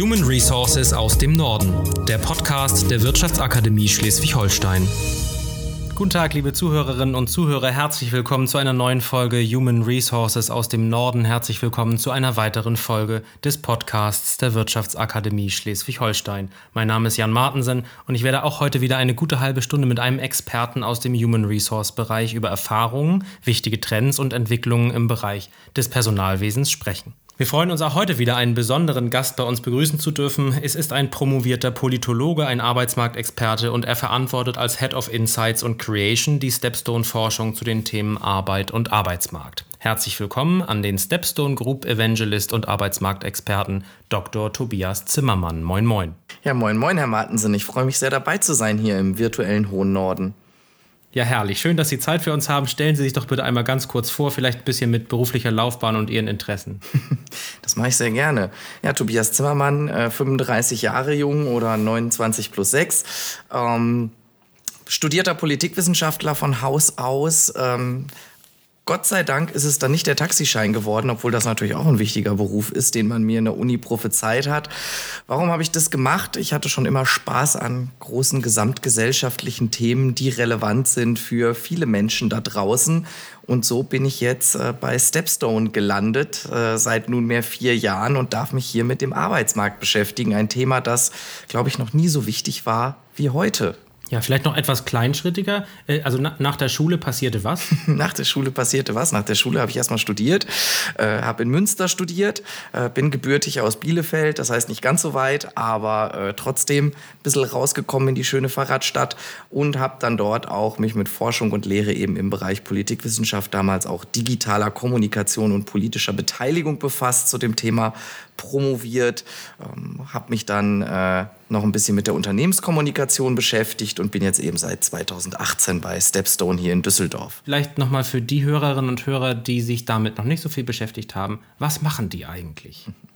Human Resources aus dem Norden, der Podcast der Wirtschaftsakademie Schleswig-Holstein. Guten Tag, liebe Zuhörerinnen und Zuhörer. Herzlich willkommen zu einer neuen Folge Human Resources aus dem Norden. Herzlich willkommen zu einer weiteren Folge des Podcasts der Wirtschaftsakademie Schleswig-Holstein. Mein Name ist Jan Martensen und ich werde auch heute wieder eine gute halbe Stunde mit einem Experten aus dem Human Resource Bereich über Erfahrungen, wichtige Trends und Entwicklungen im Bereich des Personalwesens sprechen. Wir freuen uns auch heute wieder einen besonderen Gast bei uns begrüßen zu dürfen. Es ist ein promovierter Politologe, ein Arbeitsmarktexperte und er verantwortet als Head of Insights und Creation die Stepstone-Forschung zu den Themen Arbeit und Arbeitsmarkt. Herzlich willkommen an den Stepstone Group Evangelist und Arbeitsmarktexperten Dr. Tobias Zimmermann. Moin, moin. Ja, moin, moin, Herr Martensen. Ich freue mich sehr dabei zu sein hier im virtuellen hohen Norden. Ja, herrlich. Schön, dass Sie Zeit für uns haben. Stellen Sie sich doch bitte einmal ganz kurz vor, vielleicht ein bisschen mit beruflicher Laufbahn und Ihren Interessen. Das mache ich sehr gerne. Ja, Tobias Zimmermann, äh, 35 Jahre jung oder 29 plus 6. Ähm, studierter Politikwissenschaftler von Haus aus. Ähm, Gott sei Dank ist es dann nicht der Taxischein geworden, obwohl das natürlich auch ein wichtiger Beruf ist, den man mir in der Uni prophezeit hat. Warum habe ich das gemacht? Ich hatte schon immer Spaß an großen gesamtgesellschaftlichen Themen, die relevant sind für viele Menschen da draußen. Und so bin ich jetzt äh, bei Stepstone gelandet, äh, seit nunmehr vier Jahren und darf mich hier mit dem Arbeitsmarkt beschäftigen. Ein Thema, das, glaube ich, noch nie so wichtig war wie heute. Ja, vielleicht noch etwas kleinschrittiger. Äh, also na, nach der Schule passierte was? nach der Schule passierte was? Nach der Schule habe ich erstmal studiert, äh, habe in Münster studiert, äh, bin gebürtig aus Bielefeld, das heißt nicht ganz so weit, aber äh, trotzdem ein bisschen rausgekommen in die schöne Fahrradstadt und habe dann dort auch mich mit Forschung und Lehre eben im Bereich Politikwissenschaft, damals auch digitaler Kommunikation und politischer Beteiligung befasst zu dem Thema promoviert, ähm, habe mich dann äh, noch ein bisschen mit der Unternehmenskommunikation beschäftigt und bin jetzt eben seit 2018 bei Stepstone hier in Düsseldorf. Vielleicht nochmal für die Hörerinnen und Hörer, die sich damit noch nicht so viel beschäftigt haben, was machen die eigentlich?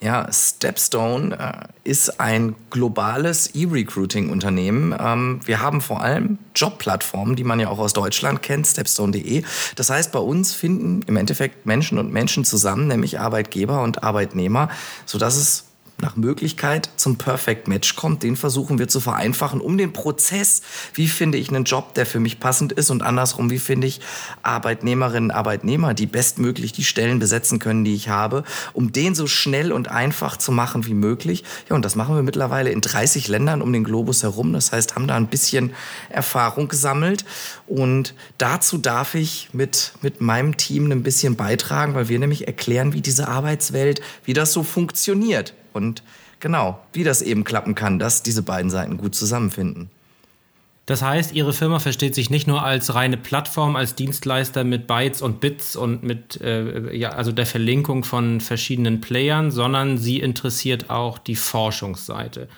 Ja, Stepstone äh, ist ein globales E-Recruiting-Unternehmen. Ähm, wir haben vor allem Jobplattformen, die man ja auch aus Deutschland kennt, stepstone.de. Das heißt, bei uns finden im Endeffekt Menschen und Menschen zusammen, nämlich Arbeitgeber und Arbeitnehmer, sodass es nach Möglichkeit zum Perfect Match kommt, den versuchen wir zu vereinfachen, um den Prozess, wie finde ich einen Job, der für mich passend ist und andersrum, wie finde ich Arbeitnehmerinnen, Arbeitnehmer, die bestmöglich die Stellen besetzen können, die ich habe, um den so schnell und einfach zu machen wie möglich. Ja, und das machen wir mittlerweile in 30 Ländern um den Globus herum. Das heißt, haben da ein bisschen Erfahrung gesammelt und dazu darf ich mit, mit meinem Team ein bisschen beitragen, weil wir nämlich erklären, wie diese Arbeitswelt, wie das so funktioniert und genau, wie das eben klappen kann, dass diese beiden Seiten gut zusammenfinden. Das heißt, Ihre Firma versteht sich nicht nur als reine Plattform, als Dienstleister mit Bytes und Bits und mit äh, ja, also der Verlinkung von verschiedenen Playern, sondern sie interessiert auch die Forschungsseite.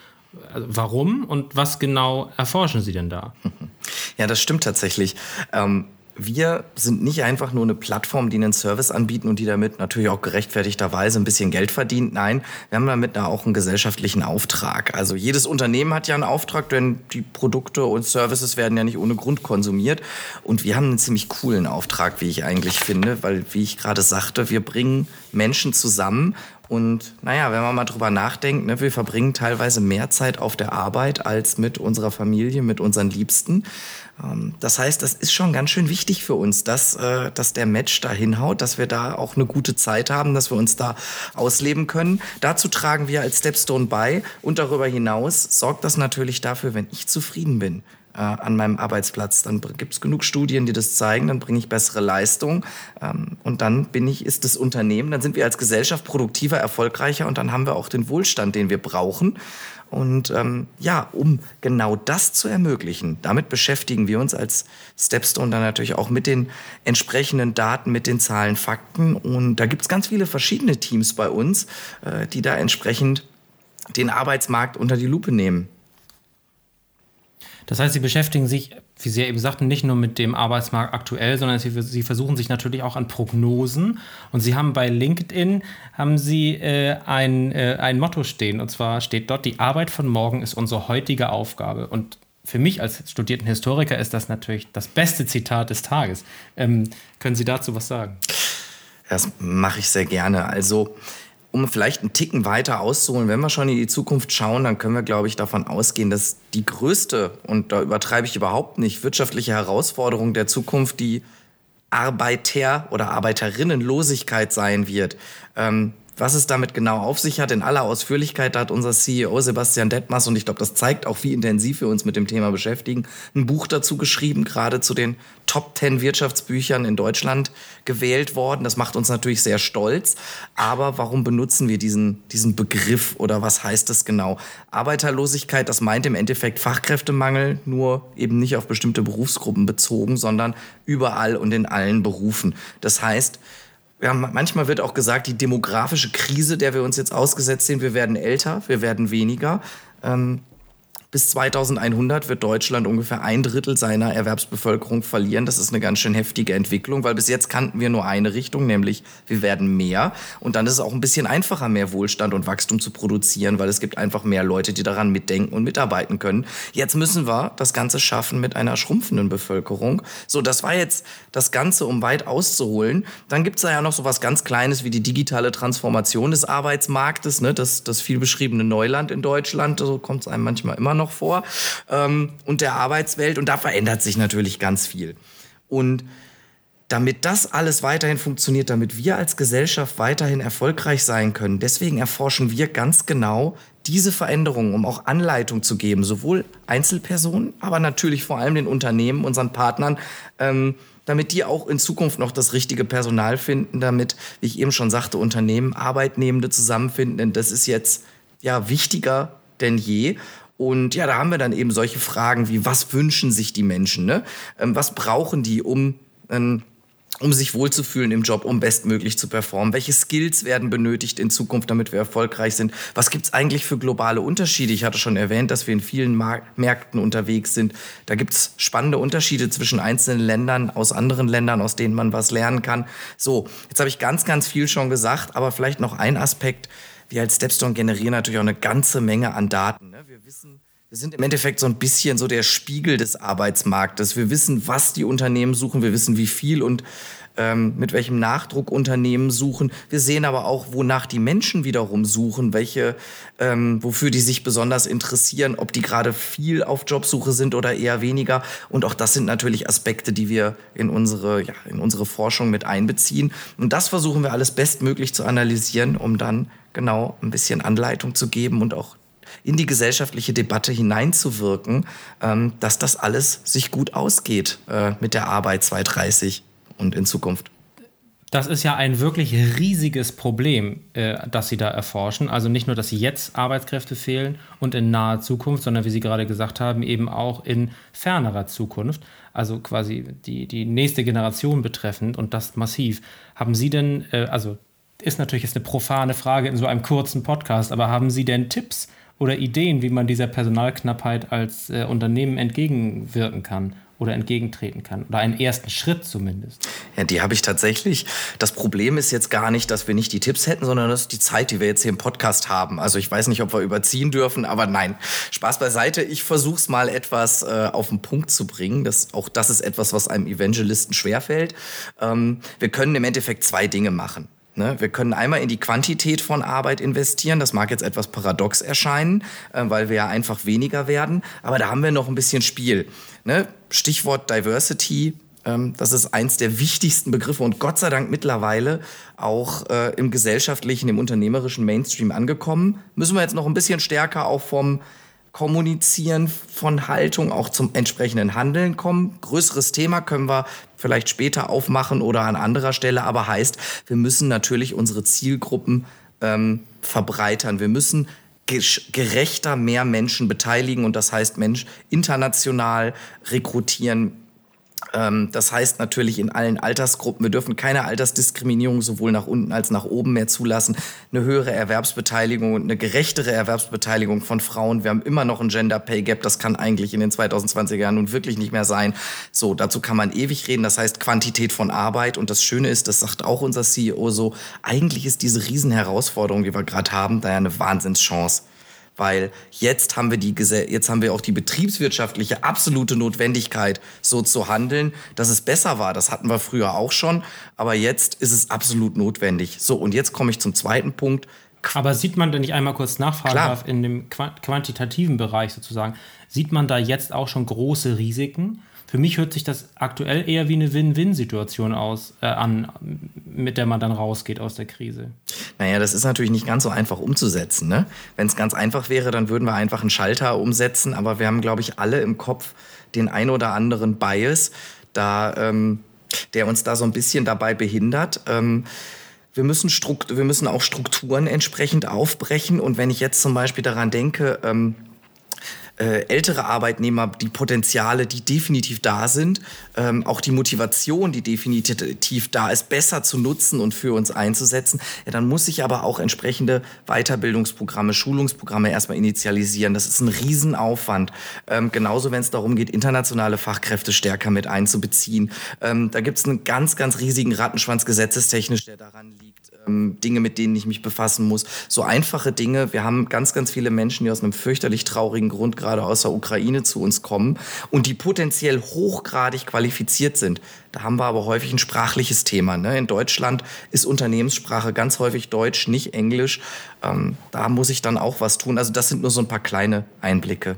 Also warum und was genau erforschen Sie denn da? Ja, das stimmt tatsächlich. Ähm, wir sind nicht einfach nur eine Plattform, die einen Service anbieten und die damit natürlich auch gerechtfertigterweise ein bisschen Geld verdient. Nein, wir haben damit da auch einen gesellschaftlichen Auftrag. Also jedes Unternehmen hat ja einen Auftrag, denn die Produkte und Services werden ja nicht ohne Grund konsumiert. Und wir haben einen ziemlich coolen Auftrag, wie ich eigentlich finde, weil, wie ich gerade sagte, wir bringen Menschen zusammen und naja, wenn man mal drüber nachdenkt, ne, wir verbringen teilweise mehr Zeit auf der Arbeit als mit unserer Familie, mit unseren Liebsten. Ähm, das heißt, das ist schon ganz schön wichtig für uns, dass, äh, dass der Match da hinhaut, dass wir da auch eine gute Zeit haben, dass wir uns da ausleben können. Dazu tragen wir als Stepstone bei und darüber hinaus sorgt das natürlich dafür, wenn ich zufrieden bin äh, an meinem Arbeitsplatz, dann gibt es genug Studien, die das zeigen, dann bringe ich bessere Leistung ähm, und dann bin ich, ist das Unternehmen, dann sind wir als Gesellschaft produktiver, erfolgreicher und dann haben wir auch den Wohlstand, den wir brauchen. Und ähm, ja, um genau das zu ermöglichen, damit beschäftigen wir uns als Stepstone dann natürlich auch mit den entsprechenden Daten, mit den Zahlen, Fakten. Und da gibt es ganz viele verschiedene Teams bei uns, äh, die da entsprechend den Arbeitsmarkt unter die Lupe nehmen. Das heißt, Sie beschäftigen sich, wie Sie ja eben sagten, nicht nur mit dem Arbeitsmarkt aktuell, sondern Sie, Sie versuchen sich natürlich auch an Prognosen. Und Sie haben bei LinkedIn haben Sie äh, ein, äh, ein Motto stehen. Und zwar steht dort: Die Arbeit von morgen ist unsere heutige Aufgabe. Und für mich als studierten Historiker ist das natürlich das beste Zitat des Tages. Ähm, können Sie dazu was sagen? Das mache ich sehr gerne. Also um vielleicht einen Ticken weiter auszuholen, wenn wir schon in die Zukunft schauen, dann können wir, glaube ich, davon ausgehen, dass die größte, und da übertreibe ich überhaupt nicht, wirtschaftliche Herausforderung der Zukunft die Arbeiter- oder Arbeiterinnenlosigkeit sein wird. Ähm, was es damit genau auf sich hat, in aller Ausführlichkeit, da hat unser CEO Sebastian Detmers, und ich glaube, das zeigt auch, wie intensiv wir uns mit dem Thema beschäftigen, ein Buch dazu geschrieben, gerade zu den Top 10 Wirtschaftsbüchern in Deutschland gewählt worden. Das macht uns natürlich sehr stolz. Aber warum benutzen wir diesen, diesen Begriff oder was heißt das genau? Arbeiterlosigkeit, das meint im Endeffekt Fachkräftemangel, nur eben nicht auf bestimmte Berufsgruppen bezogen, sondern überall und in allen Berufen. Das heißt, ja, manchmal wird auch gesagt, die demografische Krise, der wir uns jetzt ausgesetzt sind, wir werden älter, wir werden weniger. Ähm, bis 2100 wird Deutschland ungefähr ein Drittel seiner Erwerbsbevölkerung verlieren. Das ist eine ganz schön heftige Entwicklung, weil bis jetzt kannten wir nur eine Richtung, nämlich wir werden mehr. Und dann ist es auch ein bisschen einfacher, mehr Wohlstand und Wachstum zu produzieren, weil es gibt einfach mehr Leute, die daran mitdenken und mitarbeiten können. Jetzt müssen wir das Ganze schaffen mit einer schrumpfenden Bevölkerung. So, das war jetzt das Ganze, um weit auszuholen. Dann gibt es da ja noch so was ganz Kleines wie die digitale Transformation des Arbeitsmarktes, ne? das, das viel Neuland in Deutschland. So kommt es einem manchmal immer noch vor, ähm, und der Arbeitswelt. Und da verändert sich natürlich ganz viel. Und damit das alles weiterhin funktioniert, damit wir als Gesellschaft weiterhin erfolgreich sein können, deswegen erforschen wir ganz genau diese Veränderungen, um auch Anleitung zu geben, sowohl Einzelpersonen, aber natürlich vor allem den Unternehmen, unseren Partnern, ähm, damit die auch in Zukunft noch das richtige Personal finden, damit, wie ich eben schon sagte, Unternehmen, Arbeitnehmende zusammenfinden. Denn das ist jetzt ja wichtiger denn je. Und ja, da haben wir dann eben solche Fragen wie, was wünschen sich die Menschen? Ne? Ähm, was brauchen die, um, ähm, um sich wohlzufühlen im Job, um bestmöglich zu performen? Welche Skills werden benötigt in Zukunft, damit wir erfolgreich sind? Was gibt's eigentlich für globale Unterschiede? Ich hatte schon erwähnt, dass wir in vielen Märkten unterwegs sind. Da gibt's spannende Unterschiede zwischen einzelnen Ländern, aus anderen Ländern, aus denen man was lernen kann. So, jetzt habe ich ganz, ganz viel schon gesagt, aber vielleicht noch ein Aspekt wir als Stepstone generieren natürlich auch eine ganze Menge an Daten. Ne? Wir wissen, wir sind im Endeffekt so ein bisschen so der Spiegel des Arbeitsmarktes. Wir wissen, was die Unternehmen suchen, wir wissen, wie viel und ähm, mit welchem Nachdruck Unternehmen suchen. Wir sehen aber auch, wonach die Menschen wiederum suchen, welche, ähm, wofür die sich besonders interessieren, ob die gerade viel auf Jobsuche sind oder eher weniger. Und auch das sind natürlich Aspekte, die wir in unsere, ja, in unsere Forschung mit einbeziehen. Und das versuchen wir alles bestmöglich zu analysieren, um dann genau ein bisschen Anleitung zu geben und auch in die gesellschaftliche Debatte hineinzuwirken, ähm, dass das alles sich gut ausgeht äh, mit der Arbeit 2030 und in Zukunft. Das ist ja ein wirklich riesiges Problem, äh, das Sie da erforschen. Also nicht nur, dass jetzt Arbeitskräfte fehlen und in naher Zukunft, sondern wie Sie gerade gesagt haben, eben auch in fernerer Zukunft. Also quasi die, die nächste Generation betreffend und das massiv. Haben Sie denn, äh, also ist natürlich jetzt eine profane Frage in so einem kurzen Podcast, aber haben Sie denn Tipps oder Ideen, wie man dieser Personalknappheit als äh, Unternehmen entgegenwirken kann oder entgegentreten kann. Oder einen ersten Schritt zumindest. Ja, die habe ich tatsächlich. Das Problem ist jetzt gar nicht, dass wir nicht die Tipps hätten, sondern das ist die Zeit, die wir jetzt hier im Podcast haben. Also ich weiß nicht, ob wir überziehen dürfen, aber nein. Spaß beiseite. Ich versuche es mal etwas äh, auf den Punkt zu bringen. Das, auch das ist etwas, was einem Evangelisten schwerfällt. Ähm, wir können im Endeffekt zwei Dinge machen. Ne? Wir können einmal in die Quantität von Arbeit investieren. Das mag jetzt etwas paradox erscheinen, äh, weil wir ja einfach weniger werden. Aber da haben wir noch ein bisschen Spiel. Ne? Stichwort Diversity. Ähm, das ist eins der wichtigsten Begriffe und Gott sei Dank mittlerweile auch äh, im gesellschaftlichen, im unternehmerischen Mainstream angekommen. Müssen wir jetzt noch ein bisschen stärker auch vom Kommunizieren von Haltung auch zum entsprechenden Handeln kommen. Größeres Thema können wir vielleicht später aufmachen oder an anderer Stelle, aber heißt, wir müssen natürlich unsere Zielgruppen ähm, verbreitern. Wir müssen gerechter mehr Menschen beteiligen und das heißt Mensch international rekrutieren, das heißt natürlich in allen Altersgruppen, wir dürfen keine Altersdiskriminierung sowohl nach unten als nach oben mehr zulassen. Eine höhere Erwerbsbeteiligung und eine gerechtere Erwerbsbeteiligung von Frauen. Wir haben immer noch ein Gender Pay Gap, das kann eigentlich in den 2020er Jahren nun wirklich nicht mehr sein. So, dazu kann man ewig reden. Das heißt Quantität von Arbeit. Und das Schöne ist, das sagt auch unser CEO so, eigentlich ist diese Riesenherausforderung, die wir gerade haben, da ja eine Wahnsinnschance. Weil jetzt haben wir die jetzt haben wir auch die betriebswirtschaftliche absolute Notwendigkeit, so zu handeln, dass es besser war. Das hatten wir früher auch schon, aber jetzt ist es absolut notwendig. So und jetzt komme ich zum zweiten Punkt. Aber sieht man denn nicht einmal kurz nachfragen darf in dem quantitativen Bereich sozusagen, sieht man da jetzt auch schon große Risiken? Für mich hört sich das aktuell eher wie eine Win-Win-Situation aus, äh, an, mit der man dann rausgeht aus der Krise. Naja, das ist natürlich nicht ganz so einfach umzusetzen. Ne? Wenn es ganz einfach wäre, dann würden wir einfach einen Schalter umsetzen. Aber wir haben, glaube ich, alle im Kopf den ein oder anderen Bias, da, ähm, der uns da so ein bisschen dabei behindert. Ähm, wir müssen, Strukt wir müssen auch Strukturen entsprechend aufbrechen. Und wenn ich jetzt zum Beispiel daran denke, ähm, äh, ältere Arbeitnehmer die Potenziale, die definitiv da sind, ähm, auch die Motivation, die definitiv da ist, besser zu nutzen und für uns einzusetzen, ja, dann muss ich aber auch entsprechende Weiterbildungsprogramme, Schulungsprogramme erstmal initialisieren. Das ist ein Riesenaufwand. Ähm, genauso, wenn es darum geht, internationale Fachkräfte stärker mit einzubeziehen. Ähm, da gibt es einen ganz, ganz riesigen Rattenschwanz gesetzestechnisch, der daran liegt. Ähm, Dinge, mit denen ich mich befassen muss. So einfache Dinge. Wir haben ganz, ganz viele Menschen, die aus einem fürchterlich traurigen Grund gerade aus der Ukraine zu uns kommen und die potenziell hochgradig qualifiziert sind. Da haben wir aber häufig ein sprachliches Thema. Ne? In Deutschland ist Unternehmenssprache ganz häufig Deutsch, nicht Englisch. Ähm, da muss ich dann auch was tun. Also das sind nur so ein paar kleine Einblicke.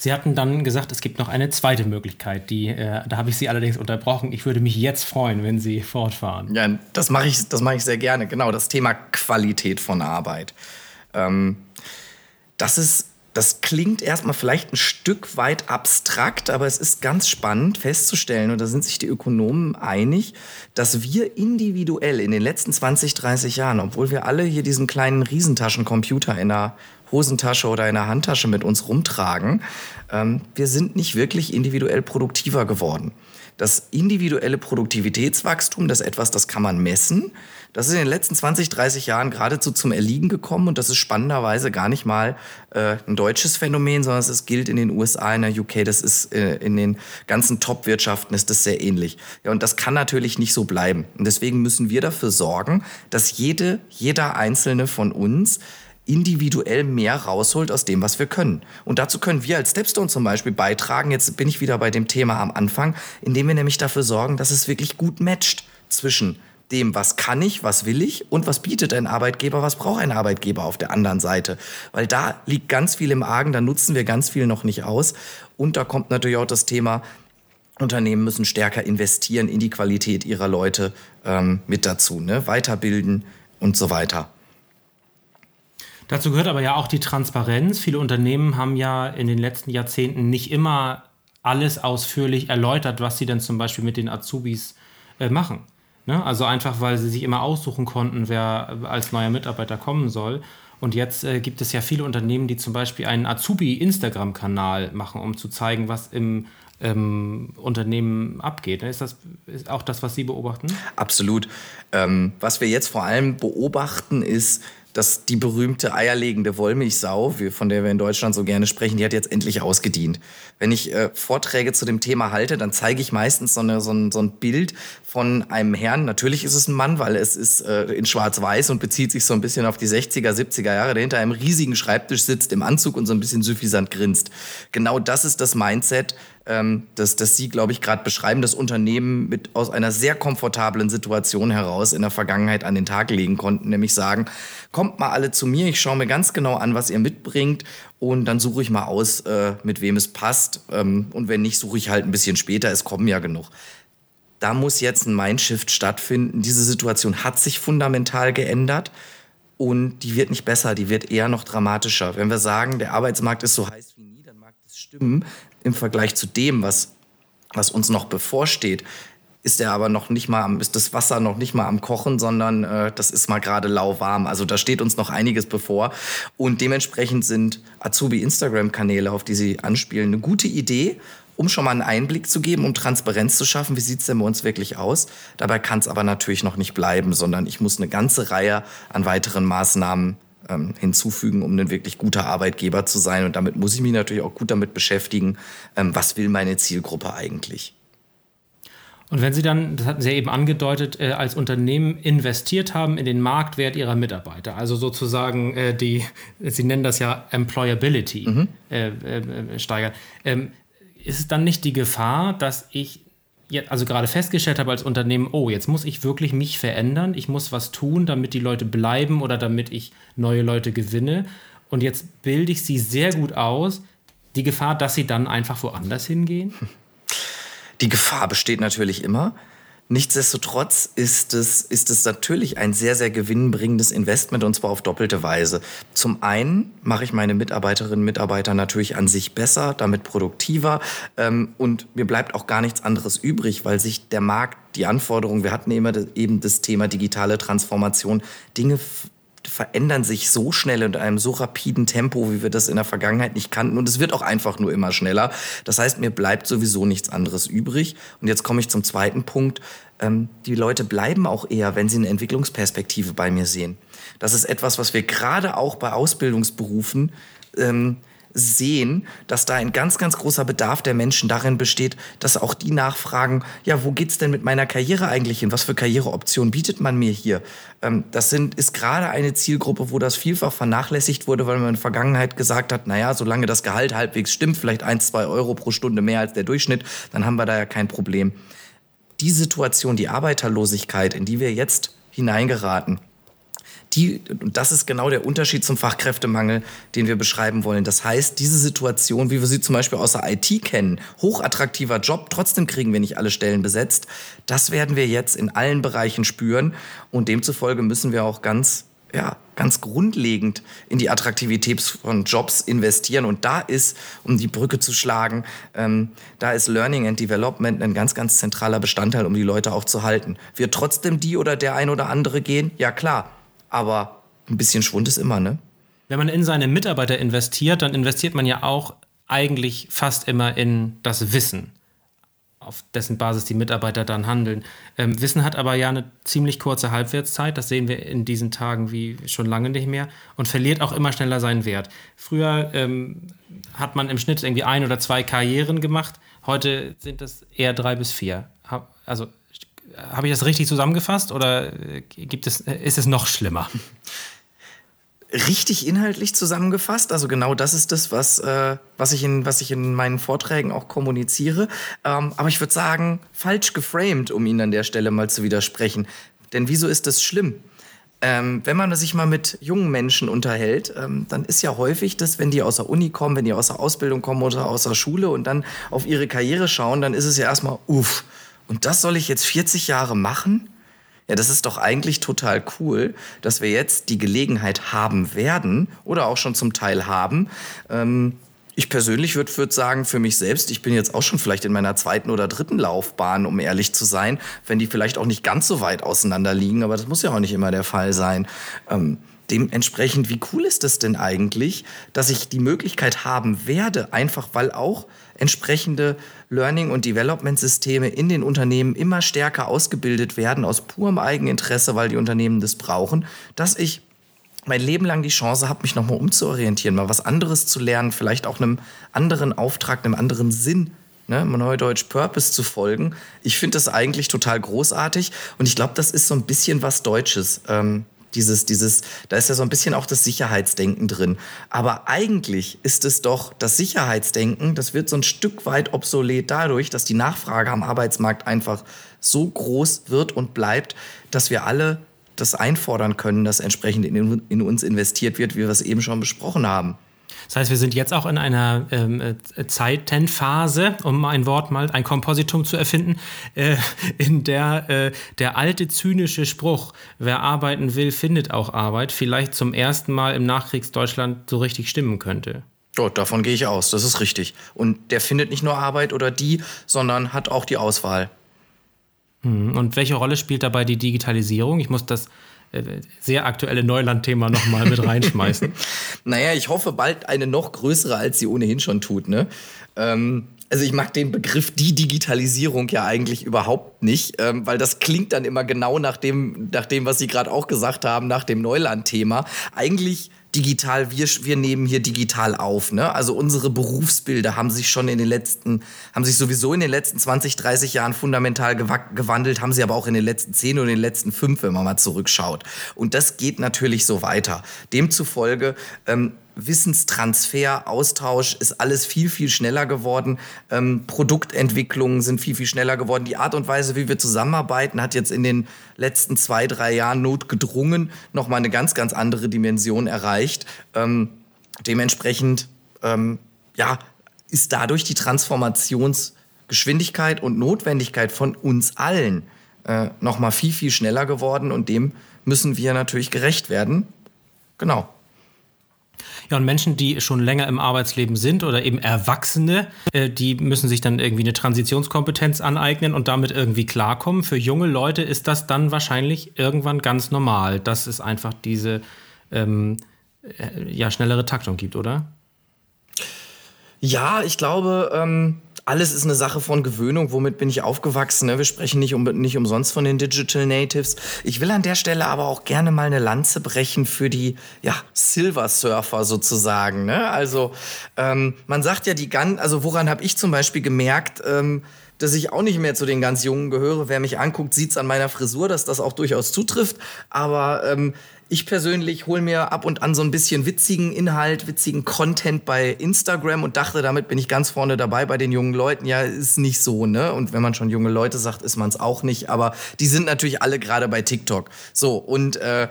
Sie hatten dann gesagt, es gibt noch eine zweite Möglichkeit, die, äh, da habe ich Sie allerdings unterbrochen. Ich würde mich jetzt freuen, wenn Sie fortfahren. Ja, das mache ich, das ich sehr gerne. Genau, das Thema Qualität von Arbeit. Ähm, das ist das klingt erstmal vielleicht ein Stück weit abstrakt, aber es ist ganz spannend festzustellen, und da sind sich die Ökonomen einig, dass wir individuell in den letzten 20, 30 Jahren, obwohl wir alle hier diesen kleinen Riesentaschencomputer in der Hosentasche oder in der Handtasche mit uns rumtragen, ähm, wir sind nicht wirklich individuell produktiver geworden. Das individuelle Produktivitätswachstum, das ist etwas, das kann man messen. Das ist in den letzten 20, 30 Jahren geradezu zum Erliegen gekommen und das ist spannenderweise gar nicht mal äh, ein deutsches Phänomen, sondern es gilt in den USA, in der UK, das ist äh, in den ganzen Top-Wirtschaften ist das sehr ähnlich. Ja, und das kann natürlich nicht so bleiben. Und deswegen müssen wir dafür sorgen, dass jede, jeder einzelne von uns individuell mehr rausholt aus dem, was wir können. Und dazu können wir als Stepstone zum Beispiel beitragen, jetzt bin ich wieder bei dem Thema am Anfang, indem wir nämlich dafür sorgen, dass es wirklich gut matcht zwischen dem, was kann ich, was will ich und was bietet ein Arbeitgeber, was braucht ein Arbeitgeber auf der anderen Seite. Weil da liegt ganz viel im Argen, da nutzen wir ganz viel noch nicht aus. Und da kommt natürlich auch das Thema, Unternehmen müssen stärker investieren in die Qualität ihrer Leute ähm, mit dazu, ne? weiterbilden und so weiter. Dazu gehört aber ja auch die Transparenz. Viele Unternehmen haben ja in den letzten Jahrzehnten nicht immer alles ausführlich erläutert, was sie denn zum Beispiel mit den Azubis äh, machen. Ne? Also einfach, weil sie sich immer aussuchen konnten, wer als neuer Mitarbeiter kommen soll. Und jetzt äh, gibt es ja viele Unternehmen, die zum Beispiel einen Azubi-Instagram-Kanal machen, um zu zeigen, was im ähm, Unternehmen abgeht. Ist das ist auch das, was Sie beobachten? Absolut. Ähm, was wir jetzt vor allem beobachten, ist, dass die berühmte eierlegende Wollmilchsau, von der wir in Deutschland so gerne sprechen, die hat jetzt endlich ausgedient. Wenn ich äh, Vorträge zu dem Thema halte, dann zeige ich meistens so, eine, so, ein, so ein Bild von einem Herrn. Natürlich ist es ein Mann, weil es ist äh, in schwarz-weiß und bezieht sich so ein bisschen auf die 60er, 70er Jahre, der hinter einem riesigen Schreibtisch sitzt im Anzug und so ein bisschen suffisant grinst. Genau das ist das Mindset, ähm, das, das Sie, glaube ich, gerade beschreiben, das Unternehmen mit aus einer sehr komfortablen Situation heraus in der Vergangenheit an den Tag legen konnten, nämlich sagen, kommt mal alle zu mir, ich schaue mir ganz genau an, was ihr mitbringt und dann suche ich mal aus, äh, mit wem es passt ähm, und wenn nicht, suche ich halt ein bisschen später, es kommen ja genug. Da muss jetzt ein Mindshift stattfinden. Diese Situation hat sich fundamental geändert und die wird nicht besser, die wird eher noch dramatischer. Wenn wir sagen, der Arbeitsmarkt ist so heiß wie nie, dann mag das stimmen im Vergleich zu dem, was, was uns noch bevorsteht, ist er aber noch nicht mal am, ist das Wasser noch nicht mal am Kochen, sondern äh, das ist mal gerade lauwarm. Also da steht uns noch einiges bevor. Und dementsprechend sind Azubi-Instagram-Kanäle, auf die Sie anspielen, eine gute Idee, um schon mal einen Einblick zu geben, um Transparenz zu schaffen. Wie sieht es denn bei uns wirklich aus? Dabei kann es aber natürlich noch nicht bleiben, sondern ich muss eine ganze Reihe an weiteren Maßnahmen ähm, hinzufügen, um ein wirklich guter Arbeitgeber zu sein. Und damit muss ich mich natürlich auch gut damit beschäftigen, ähm, was will meine Zielgruppe eigentlich. Und wenn Sie dann, das hatten Sie ja eben angedeutet, äh, als Unternehmen investiert haben in den Marktwert Ihrer Mitarbeiter, also sozusagen äh, die, Sie nennen das ja Employability mhm. äh, äh steigern, ähm, ist es dann nicht die Gefahr, dass ich also gerade festgestellt habe als Unternehmen, oh, jetzt muss ich wirklich mich verändern, ich muss was tun, damit die Leute bleiben oder damit ich neue Leute gewinne. Und jetzt bilde ich sie sehr gut aus. Die Gefahr, dass sie dann einfach woanders hingehen? Die Gefahr besteht natürlich immer. Nichtsdestotrotz ist es, ist es natürlich ein sehr, sehr gewinnbringendes Investment und zwar auf doppelte Weise. Zum einen mache ich meine Mitarbeiterinnen und Mitarbeiter natürlich an sich besser, damit produktiver ähm, und mir bleibt auch gar nichts anderes übrig, weil sich der Markt, die Anforderungen, wir hatten immer eben das Thema digitale Transformation, Dinge verändern sich so schnell und in einem so rapiden Tempo, wie wir das in der Vergangenheit nicht kannten. Und es wird auch einfach nur immer schneller. Das heißt, mir bleibt sowieso nichts anderes übrig. Und jetzt komme ich zum zweiten Punkt. Ähm, die Leute bleiben auch eher, wenn sie eine Entwicklungsperspektive bei mir sehen. Das ist etwas, was wir gerade auch bei Ausbildungsberufen ähm, sehen, dass da ein ganz, ganz großer Bedarf der Menschen darin besteht, dass auch die nachfragen, ja, wo geht's denn mit meiner Karriere eigentlich hin? Was für Karriereoptionen bietet man mir hier? Ähm, das sind, ist gerade eine Zielgruppe, wo das vielfach vernachlässigt wurde, weil man in der Vergangenheit gesagt hat, naja, solange das Gehalt halbwegs stimmt, vielleicht ein, zwei Euro pro Stunde mehr als der Durchschnitt, dann haben wir da ja kein Problem. Die Situation, die Arbeiterlosigkeit, in die wir jetzt hineingeraten, die, und das ist genau der Unterschied zum Fachkräftemangel, den wir beschreiben wollen. Das heißt, diese Situation, wie wir sie zum Beispiel aus der IT kennen, hochattraktiver Job, trotzdem kriegen wir nicht alle Stellen besetzt, das werden wir jetzt in allen Bereichen spüren. Und demzufolge müssen wir auch ganz ja, ganz grundlegend in die Attraktivität von Jobs investieren. Und da ist, um die Brücke zu schlagen, ähm, da ist Learning and Development ein ganz, ganz zentraler Bestandteil, um die Leute auch zu halten. Wird trotzdem die oder der ein oder andere gehen? Ja, klar aber ein bisschen Schwund ist immer, ne? Wenn man in seine Mitarbeiter investiert, dann investiert man ja auch eigentlich fast immer in das Wissen, auf dessen Basis die Mitarbeiter dann handeln. Ähm, Wissen hat aber ja eine ziemlich kurze Halbwertszeit, das sehen wir in diesen Tagen wie schon lange nicht mehr und verliert auch immer schneller seinen Wert. Früher ähm, hat man im Schnitt irgendwie ein oder zwei Karrieren gemacht, heute sind es eher drei bis vier. Also habe ich das richtig zusammengefasst oder gibt es, ist es noch schlimmer? Richtig inhaltlich zusammengefasst. Also genau das ist das, was, äh, was, ich, in, was ich in meinen Vorträgen auch kommuniziere. Ähm, aber ich würde sagen, falsch geframed, um Ihnen an der Stelle mal zu widersprechen. Denn wieso ist das schlimm? Ähm, wenn man sich mal mit jungen Menschen unterhält, ähm, dann ist ja häufig das, wenn die aus der Uni kommen, wenn die aus der Ausbildung kommen oder aus der Schule und dann auf ihre Karriere schauen, dann ist es ja erstmal, uff, und das soll ich jetzt 40 Jahre machen? Ja, das ist doch eigentlich total cool, dass wir jetzt die Gelegenheit haben werden oder auch schon zum Teil haben. Ähm, ich persönlich würde würd sagen, für mich selbst, ich bin jetzt auch schon vielleicht in meiner zweiten oder dritten Laufbahn, um ehrlich zu sein, wenn die vielleicht auch nicht ganz so weit auseinander liegen, aber das muss ja auch nicht immer der Fall sein. Ähm, dementsprechend, wie cool ist es denn eigentlich, dass ich die Möglichkeit haben werde, einfach weil auch entsprechende Learning- und Development-Systeme in den Unternehmen immer stärker ausgebildet werden, aus purem Eigeninteresse, weil die Unternehmen das brauchen, dass ich mein Leben lang die Chance habe, mich nochmal umzuorientieren, mal was anderes zu lernen, vielleicht auch einem anderen Auftrag, einem anderen Sinn ne, Neudeutsch Purpose zu folgen. Ich finde das eigentlich total großartig und ich glaube, das ist so ein bisschen was Deutsches. Ähm, dieses, dieses, da ist ja so ein bisschen auch das Sicherheitsdenken drin. Aber eigentlich ist es doch das Sicherheitsdenken, das wird so ein Stück weit obsolet dadurch, dass die Nachfrage am Arbeitsmarkt einfach so groß wird und bleibt, dass wir alle das einfordern können, dass entsprechend in, in uns investiert wird, wie wir es eben schon besprochen haben. Das heißt, wir sind jetzt auch in einer ähm, äh, Zeitenphase, um ein Wort mal, ein Kompositum zu erfinden, äh, in der äh, der alte zynische Spruch, wer arbeiten will, findet auch Arbeit, vielleicht zum ersten Mal im Nachkriegsdeutschland so richtig stimmen könnte. Oh, davon gehe ich aus, das ist richtig. Und der findet nicht nur Arbeit oder die, sondern hat auch die Auswahl. Hm, und welche Rolle spielt dabei die Digitalisierung? Ich muss das sehr aktuelle Neuland-Thema nochmal mit reinschmeißen. naja, ich hoffe bald eine noch größere, als sie ohnehin schon tut. Ne? Ähm, also ich mag den Begriff die Digitalisierung ja eigentlich überhaupt nicht, ähm, weil das klingt dann immer genau nach dem, nach dem was Sie gerade auch gesagt haben, nach dem Neuland-Thema. Eigentlich digital, wir, wir nehmen hier digital auf. Ne? Also unsere Berufsbilder haben sich schon in den letzten, haben sich sowieso in den letzten 20, 30 Jahren fundamental gewandelt, haben sie aber auch in den letzten 10 und in den letzten 5, wenn man mal zurückschaut. Und das geht natürlich so weiter. Demzufolge ähm, Wissenstransfer, Austausch ist alles viel, viel schneller geworden. Ähm, Produktentwicklungen sind viel, viel schneller geworden. Die Art und Weise, wie wir zusammenarbeiten, hat jetzt in den letzten zwei, drei Jahren notgedrungen nochmal eine ganz, ganz andere Dimension erreicht. Ähm, dementsprechend, ähm, ja, ist dadurch die Transformationsgeschwindigkeit und Notwendigkeit von uns allen äh, nochmal viel, viel schneller geworden und dem müssen wir natürlich gerecht werden. Genau. Ja, und Menschen, die schon länger im Arbeitsleben sind oder eben Erwachsene, äh, die müssen sich dann irgendwie eine Transitionskompetenz aneignen und damit irgendwie klarkommen. Für junge Leute ist das dann wahrscheinlich irgendwann ganz normal, dass es einfach diese ähm, äh, ja, schnellere Taktung gibt, oder? Ja, ich glaube, ähm, alles ist eine Sache von Gewöhnung. Womit bin ich aufgewachsen? Ne? Wir sprechen nicht, um, nicht umsonst von den Digital Natives. Ich will an der Stelle aber auch gerne mal eine Lanze brechen für die ja, Silver Surfer sozusagen. Ne? Also ähm, man sagt ja die ganz, also woran habe ich zum Beispiel gemerkt, ähm, dass ich auch nicht mehr zu den ganz Jungen gehöre. Wer mich anguckt, sieht es an meiner Frisur, dass das auch durchaus zutrifft. Aber ähm, ich persönlich hole mir ab und an so ein bisschen witzigen Inhalt, witzigen Content bei Instagram und dachte, damit bin ich ganz vorne dabei bei den jungen Leuten. Ja, ist nicht so, ne? Und wenn man schon junge Leute sagt, ist man es auch nicht. Aber die sind natürlich alle gerade bei TikTok. So, und äh,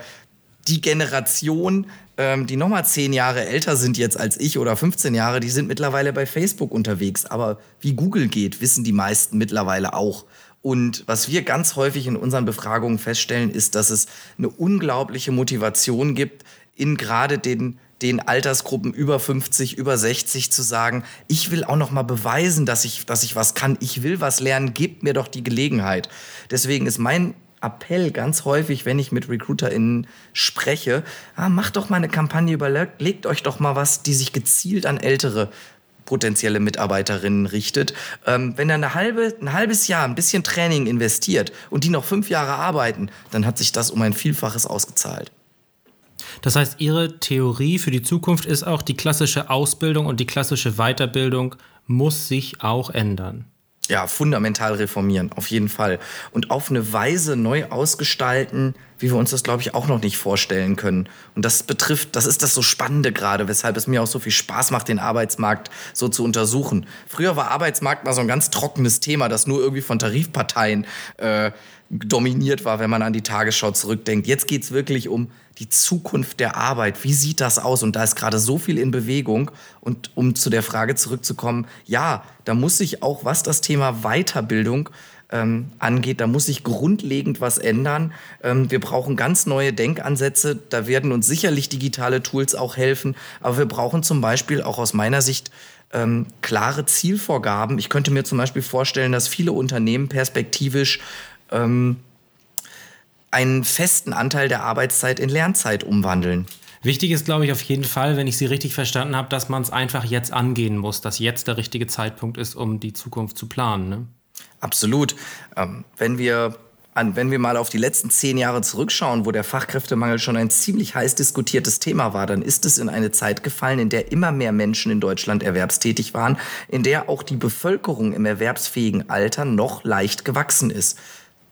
die Generation, ähm, die nochmal zehn Jahre älter sind jetzt als ich oder 15 Jahre, die sind mittlerweile bei Facebook unterwegs. Aber wie Google geht, wissen die meisten mittlerweile auch. Und was wir ganz häufig in unseren Befragungen feststellen, ist, dass es eine unglaubliche Motivation gibt, in gerade den den Altersgruppen über 50, über 60 zu sagen, ich will auch noch mal beweisen, dass ich, dass ich was kann. Ich will was lernen, gebt mir doch die Gelegenheit. Deswegen ist mein Appell ganz häufig, wenn ich mit RecruiterInnen spreche, ah, macht doch mal eine Kampagne, überlegt euch doch mal was, die sich gezielt an ältere potenzielle Mitarbeiterinnen richtet. Ähm, wenn er eine halbe, ein halbes Jahr ein bisschen Training investiert und die noch fünf Jahre arbeiten, dann hat sich das um ein Vielfaches ausgezahlt. Das heißt, Ihre Theorie für die Zukunft ist auch, die klassische Ausbildung und die klassische Weiterbildung muss sich auch ändern ja, fundamental reformieren, auf jeden Fall. Und auf eine Weise neu ausgestalten, wie wir uns das, glaube ich, auch noch nicht vorstellen können. Und das betrifft, das ist das so Spannende gerade, weshalb es mir auch so viel Spaß macht, den Arbeitsmarkt so zu untersuchen. Früher war Arbeitsmarkt mal so ein ganz trockenes Thema, das nur irgendwie von Tarifparteien äh, dominiert war, wenn man an die Tagesschau zurückdenkt. Jetzt geht es wirklich um die Zukunft der Arbeit. Wie sieht das aus? Und da ist gerade so viel in Bewegung. Und um zu der Frage zurückzukommen, ja, da muss sich auch, was das Thema Weiterbildung ähm, angeht, da muss sich grundlegend was ändern. Ähm, wir brauchen ganz neue Denkansätze. Da werden uns sicherlich digitale Tools auch helfen. Aber wir brauchen zum Beispiel auch aus meiner Sicht ähm, klare Zielvorgaben. Ich könnte mir zum Beispiel vorstellen, dass viele Unternehmen perspektivisch ähm, einen festen Anteil der Arbeitszeit in Lernzeit umwandeln. Wichtig ist, glaube ich, auf jeden Fall, wenn ich Sie richtig verstanden habe, dass man es einfach jetzt angehen muss, dass jetzt der richtige Zeitpunkt ist, um die Zukunft zu planen. Ne? Absolut. Ähm, wenn wir an, wenn wir mal auf die letzten zehn Jahre zurückschauen, wo der Fachkräftemangel schon ein ziemlich heiß diskutiertes Thema war, dann ist es in eine Zeit gefallen, in der immer mehr Menschen in Deutschland erwerbstätig waren, in der auch die Bevölkerung im erwerbsfähigen Alter noch leicht gewachsen ist.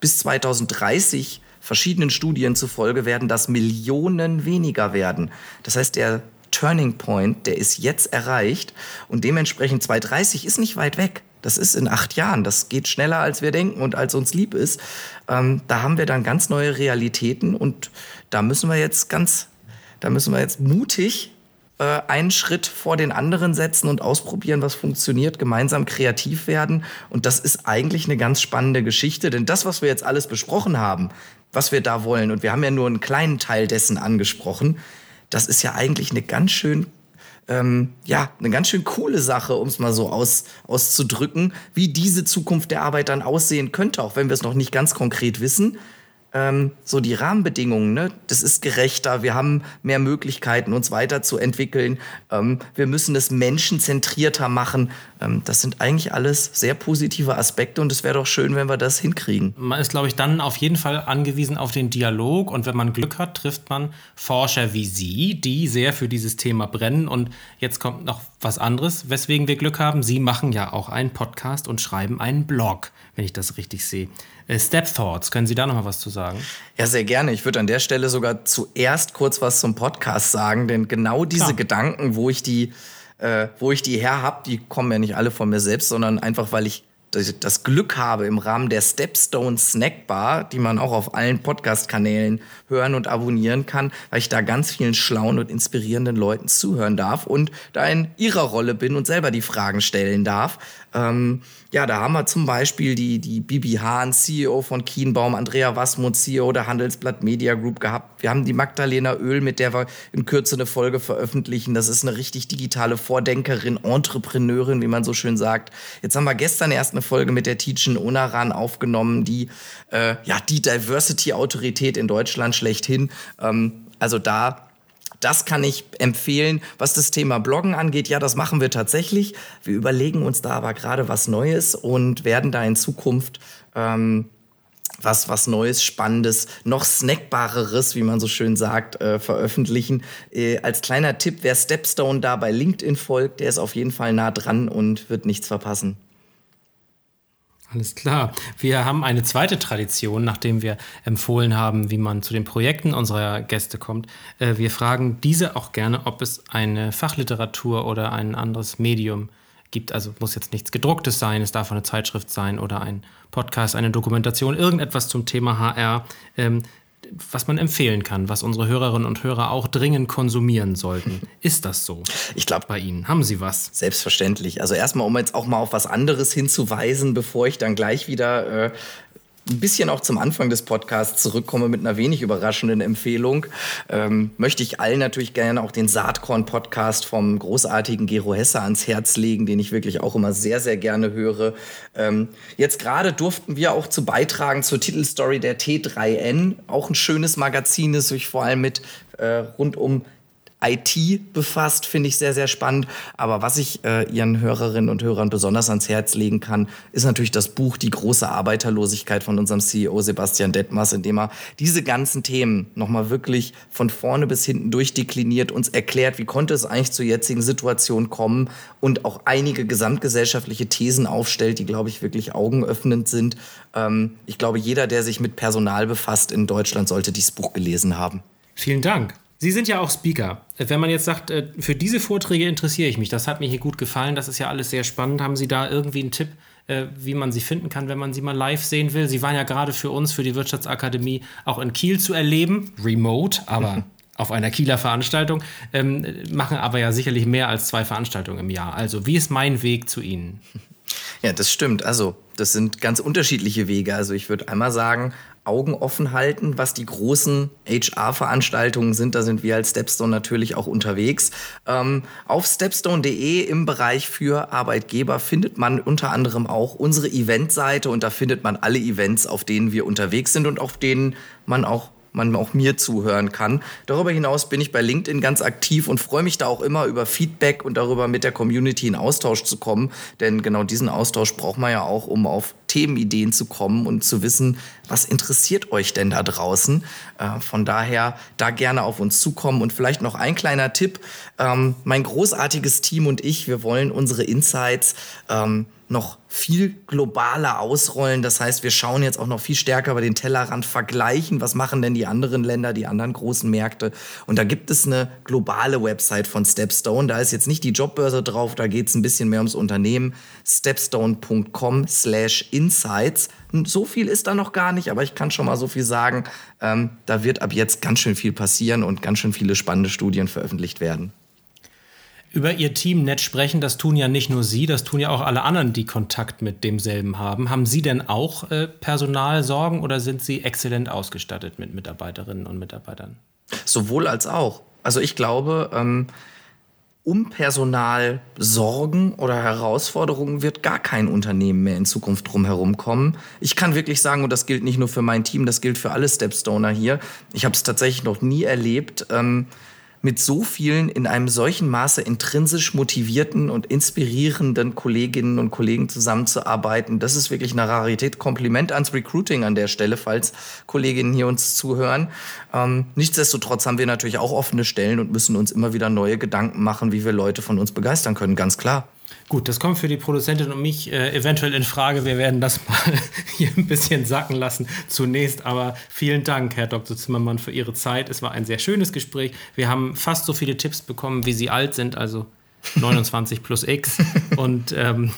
Bis 2030 verschiedenen Studien zufolge werden das Millionen weniger werden. Das heißt, der Turning Point, der ist jetzt erreicht und dementsprechend 2030 ist nicht weit weg. Das ist in acht Jahren. Das geht schneller, als wir denken und als uns lieb ist. Ähm, da haben wir dann ganz neue Realitäten und da müssen wir jetzt ganz, da müssen wir jetzt mutig einen Schritt vor den anderen setzen und ausprobieren, was funktioniert, gemeinsam kreativ werden. Und das ist eigentlich eine ganz spannende Geschichte, denn das, was wir jetzt alles besprochen haben, was wir da wollen, und wir haben ja nur einen kleinen Teil dessen angesprochen, das ist ja eigentlich eine ganz schön ähm, ja, eine ganz schön coole Sache, um es mal so aus, auszudrücken, wie diese Zukunft der Arbeit dann aussehen könnte, auch wenn wir es noch nicht ganz konkret wissen ähm, so die Rahmenbedingungen, ne? das ist gerechter, wir haben mehr Möglichkeiten, uns weiterzuentwickeln, ähm, wir müssen es menschenzentrierter machen Ähm, das sind eigentlich alles sehr positive Aspekte und es wäre doch schön, wenn wir das hinkriegen. Man ist, glaube ich, dann auf jeden Fall angewiesen auf den Dialog und wenn man Glück hat, trifft man Forscher wie Sie, die sehr für dieses Thema brennen. Und jetzt kommt noch was anderes, weswegen wir Glück haben. Sie machen ja auch einen Podcast und schreiben einen Blog, wenn ich das richtig sehe. Äh, Step Thoughts, können Sie da noch mal was zu sagen? Ja, sehr gerne. Ich würde an der Stelle sogar zuerst kurz was zum Podcast sagen, denn genau diese Klar. Gedanken, wo ich die, äh, wo ich die her habe, die kommen ja nicht alle von mir selbst, sondern einfach, weil ich das Glück habe, im Rahmen der Stepstone Snackbar, die man auch auf allen Podcast-Kanälen hören und abonnieren kann, weil ich da ganz vielen schlauen und inspirierenden Leuten zuhören darf und da in ihrer Rolle bin und selber die Fragen stellen darf. Ähm, ja, da haben wir zum Beispiel die, die Bibi Hahn, CEO von Kienbaum, Andrea Wasmut, CEO der Handelsblatt Media Group gehabt. Wir haben die Magdalena Öl, mit der wir in Kürze eine Folge veröffentlichen. Das ist eine richtig digitale Vordenkerin, Entrepreneurin, wie man so schön sagt. Jetzt haben wir gestern erst eine Folge mit der Teachen Onaran aufgenommen, die äh, ja die Diversity-Autorität in Deutschland schlechthin. Ähm, also da das kann ich empfehlen. Was das Thema Bloggen angeht, ja, das machen wir tatsächlich. Wir überlegen uns da aber gerade was Neues und werden da in Zukunft ähm, was, was Neues, Spannendes, noch Snackbareres, wie man so schön sagt, äh, veröffentlichen. Äh, als kleiner Tipp, wer Stepstone da bei LinkedIn folgt, der ist auf jeden Fall nah dran und wird nichts verpassen. Alles klar. Wir haben eine zweite Tradition, nachdem wir empfohlen haben, wie man zu den Projekten unserer Gäste kommt. Äh, wir fragen diese auch gerne, ob es eine Fachliteratur oder ein anderes Medium gibt. Also muss jetzt nichts gedrucktes sein, es darf eine Zeitschrift sein oder ein Podcast, eine Dokumentation, irgendetwas zum Thema HR, ähm, was man empfehlen kann, was unsere Hörerinnen und Hörer auch dringend konsumieren sollten. Ist das so? Ich glaube, bei Ihnen haben Sie was? Selbstverständlich. Also erstmal, um jetzt auch mal auf was anderes hinzuweisen, bevor ich dann gleich wieder äh, ein bisschen auch zum Anfang des Podcasts zurückkomme mit einer wenig überraschenden Empfehlung, ähm, möchte ich allen natürlich gerne auch den Saatkorn-Podcast vom großartigen Gero Hesse ans Herz legen, den ich wirklich auch immer sehr, sehr gerne höre. Ähm, jetzt gerade durften wir auch zu beitragen zur Titelstory der T3N, auch ein schönes Magazin, das sich vor allem mit äh, rund um IT befasst, finde ich sehr, sehr spannend. Aber was ich äh, Ihren Hörerinnen und Hörern besonders ans Herz legen kann, ist natürlich das Buch Die große Arbeiterlosigkeit von unserem CEO Sebastian Detmers, in dem er diese ganzen Themen nochmal wirklich von vorne bis hinten durchdekliniert, uns erklärt, wie konnte es eigentlich zur jetzigen Situation kommen und auch einige gesamtgesellschaftliche Thesen aufstellt, die, glaube ich, wirklich augenöffnend sind. Ähm, ich glaube, jeder, der sich mit Personal befasst in Deutschland, sollte dieses Buch gelesen haben. Vielen Dank. Sie sind ja auch Speaker. Wenn man jetzt sagt, äh, für diese Vorträge interessiere ich mich, das hat mir hier gut gefallen, das ist ja alles sehr spannend. Haben Sie da irgendwie einen Tipp, äh, wie man sie finden kann, wenn man sie mal live sehen will? Sie waren ja gerade für uns, für die Wirtschaftsakademie, auch in Kiel zu erleben, remote, aber auf einer Kieler Veranstaltung, ähm, machen aber ja sicherlich mehr als zwei Veranstaltungen im Jahr. Also, wie ist mein Weg zu Ihnen? Ja, das stimmt. Also, das sind ganz unterschiedliche Wege. Also, ich würde einmal sagen, Augen offen halten, was die großen HR-Veranstaltungen sind. Da sind wir als Stepstone natürlich auch unterwegs. Ähm, auf stepstone.de im Bereich für Arbeitgeber findet man unter anderem auch unsere Eventseite und da findet man alle Events, auf denen wir unterwegs sind und auf denen man auch man auch mir zuhören kann. Darüber hinaus bin ich bei LinkedIn ganz aktiv und freue mich da auch immer über Feedback und darüber mit der Community in Austausch zu kommen. Denn genau diesen Austausch braucht man ja auch, um auf Themenideen zu kommen und zu wissen, was interessiert euch denn da draußen. Äh, von daher da gerne auf uns zukommen. Und vielleicht noch ein kleiner Tipp. Ähm, mein großartiges Team und ich, wir wollen unsere Insights ähm, noch viel globaler ausrollen. Das heißt, wir schauen jetzt auch noch viel stärker über den Tellerrand, vergleichen, was machen denn die anderen Länder, die anderen großen Märkte. Und da gibt es eine globale Website von Stepstone. Da ist jetzt nicht die Jobbörse drauf, da geht es ein bisschen mehr ums Unternehmen. stepstone.com slash insights. So viel ist da noch gar nicht, aber ich kann schon mal so viel sagen. Ähm, da wird ab jetzt ganz schön viel passieren und ganz schön viele spannende Studien veröffentlicht werden über ihr Team nett sprechen, das tun ja nicht nur Sie, das tun ja auch alle anderen, die Kontakt mit demselben haben. Haben Sie denn auch äh, Personalsorgen oder sind Sie exzellent ausgestattet mit Mitarbeiterinnen und Mitarbeitern? Sowohl als auch. Also ich glaube, ähm, um Personalsorgen oder Herausforderungen wird gar kein Unternehmen mehr in Zukunft drumherum kommen. Ich kann wirklich sagen, und das gilt nicht nur für mein Team, das gilt für alle Stepstoner hier. Ich habe es tatsächlich noch nie erlebt. Ähm, mit so vielen in einem solchen Maße intrinsisch motivierten und inspirierenden Kolleginnen und Kollegen zusammenzuarbeiten. Das ist wirklich eine Rarität. Kompliment ans Recruiting an der Stelle, falls Kolleginnen hier uns zuhören. Ähm, nichtsdestotrotz haben wir natürlich auch offene Stellen und müssen uns immer wieder neue Gedanken machen, wie wir Leute von uns begeistern können, ganz klar. Gut, das kommt für die Produzentin und mich äh, eventuell in Frage. Wir werden das mal hier ein bisschen sacken lassen zunächst. Aber vielen Dank, Herr Dr. Zimmermann, für Ihre Zeit. Es war ein sehr schönes Gespräch. Wir haben fast so viele Tipps bekommen, wie Sie alt sind, also 29 plus X. Und ähm,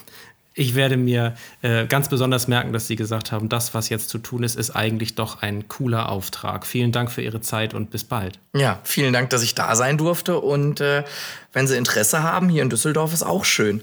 ich werde mir äh, ganz besonders merken, dass Sie gesagt haben, das, was jetzt zu tun ist, ist eigentlich doch ein cooler Auftrag. Vielen Dank für Ihre Zeit und bis bald. Ja, vielen Dank, dass ich da sein durfte. Und äh, wenn Sie Interesse haben, hier in Düsseldorf ist auch schön.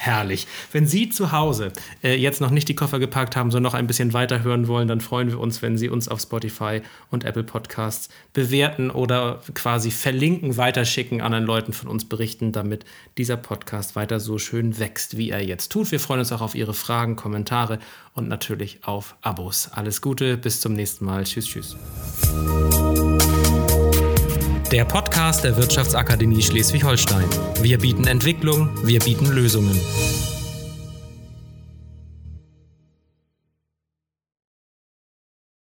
Herrlich. Wenn Sie zu Hause äh, jetzt noch nicht die Koffer gepackt haben, sondern noch ein bisschen weiter hören wollen, dann freuen wir uns, wenn Sie uns auf Spotify und Apple Podcasts bewerten oder quasi verlinken, weiterschicken, anderen Leuten von uns berichten, damit dieser Podcast weiter so schön wächst, wie er jetzt tut. Wir freuen uns auch auf Ihre Fragen, Kommentare und natürlich auf Abos. Alles Gute, bis zum nächsten Mal. Tschüss, tschüss. Der Podcast der Wirtschaftsakademie Schleswig-Holstein. Wir bieten Entwicklung, wir bieten Lösungen.